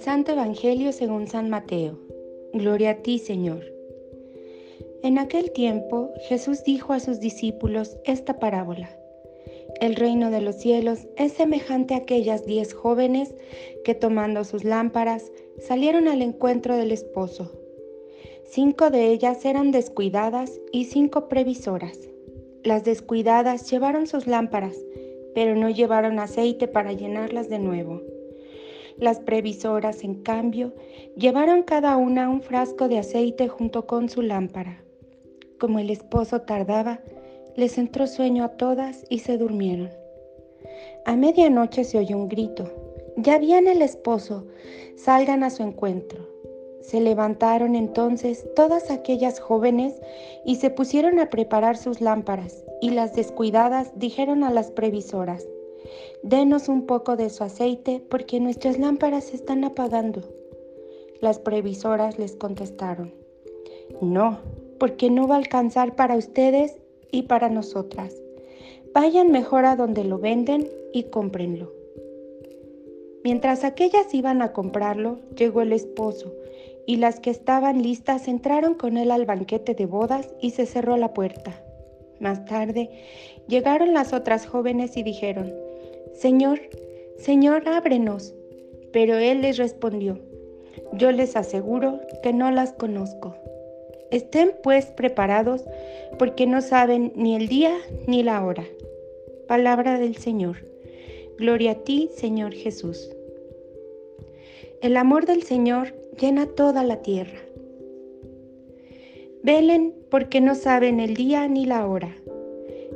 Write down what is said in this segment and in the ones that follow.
Santo Evangelio según San Mateo. Gloria a ti, Señor. En aquel tiempo Jesús dijo a sus discípulos esta parábola. El reino de los cielos es semejante a aquellas diez jóvenes que tomando sus lámparas salieron al encuentro del esposo. Cinco de ellas eran descuidadas y cinco previsoras. Las descuidadas llevaron sus lámparas, pero no llevaron aceite para llenarlas de nuevo. Las previsoras, en cambio, llevaron cada una un frasco de aceite junto con su lámpara. Como el esposo tardaba, les entró sueño a todas y se durmieron. A medianoche se oyó un grito. Ya viene el esposo, salgan a su encuentro. Se levantaron entonces todas aquellas jóvenes y se pusieron a preparar sus lámparas, y las descuidadas dijeron a las previsoras, Denos un poco de su aceite porque nuestras lámparas se están apagando. Las previsoras les contestaron, No, porque no va a alcanzar para ustedes y para nosotras. Vayan mejor a donde lo venden y cómprenlo. Mientras aquellas iban a comprarlo, llegó el esposo, y las que estaban listas entraron con él al banquete de bodas y se cerró la puerta. Más tarde llegaron las otras jóvenes y dijeron, Señor, Señor, ábrenos. Pero él les respondió, Yo les aseguro que no las conozco. Estén pues preparados porque no saben ni el día ni la hora. Palabra del Señor. Gloria a ti, Señor Jesús. El amor del Señor llena toda la tierra. Velen porque no saben el día ni la hora.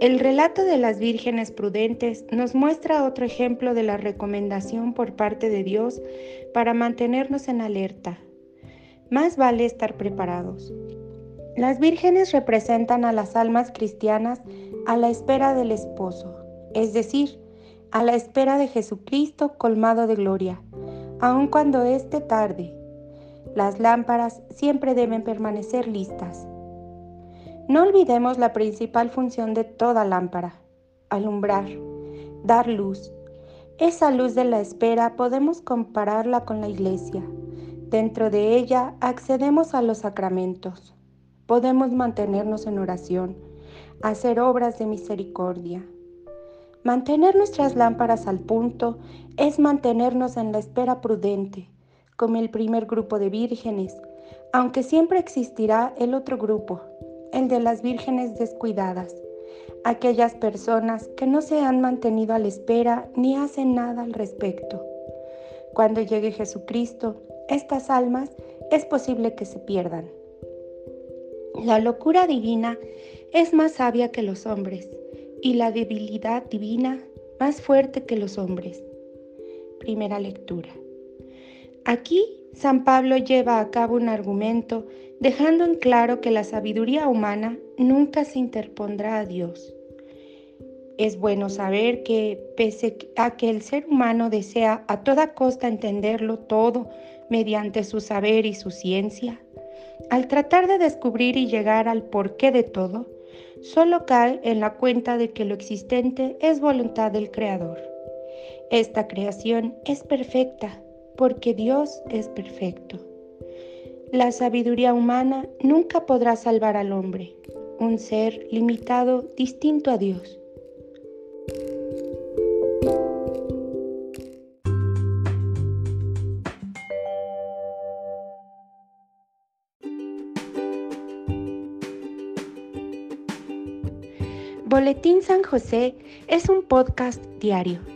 El relato de las vírgenes prudentes nos muestra otro ejemplo de la recomendación por parte de Dios para mantenernos en alerta. Más vale estar preparados. Las vírgenes representan a las almas cristianas a la espera del esposo, es decir, a la espera de Jesucristo colmado de gloria, aun cuando esté tarde. Las lámparas siempre deben permanecer listas. No olvidemos la principal función de toda lámpara, alumbrar, dar luz. Esa luz de la espera podemos compararla con la iglesia. Dentro de ella accedemos a los sacramentos podemos mantenernos en oración, hacer obras de misericordia. Mantener nuestras lámparas al punto es mantenernos en la espera prudente, como el primer grupo de vírgenes, aunque siempre existirá el otro grupo, el de las vírgenes descuidadas, aquellas personas que no se han mantenido a la espera ni hacen nada al respecto. Cuando llegue Jesucristo, estas almas es posible que se pierdan. La locura divina es más sabia que los hombres y la debilidad divina más fuerte que los hombres. Primera lectura. Aquí San Pablo lleva a cabo un argumento dejando en claro que la sabiduría humana nunca se interpondrá a Dios. Es bueno saber que pese a que el ser humano desea a toda costa entenderlo todo mediante su saber y su ciencia, al tratar de descubrir y llegar al porqué de todo, solo cae en la cuenta de que lo existente es voluntad del Creador. Esta creación es perfecta porque Dios es perfecto. La sabiduría humana nunca podrá salvar al hombre, un ser limitado distinto a Dios. Boletín San José es un podcast diario